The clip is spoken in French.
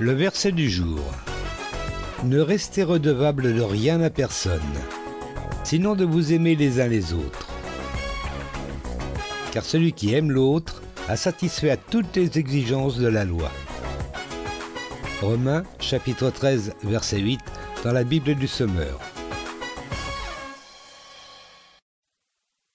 Le verset du jour. Ne restez redevable de rien à personne, sinon de vous aimer les uns les autres. Car celui qui aime l'autre a satisfait à toutes les exigences de la loi. Romains chapitre 13 verset 8 dans la Bible du Sommeur.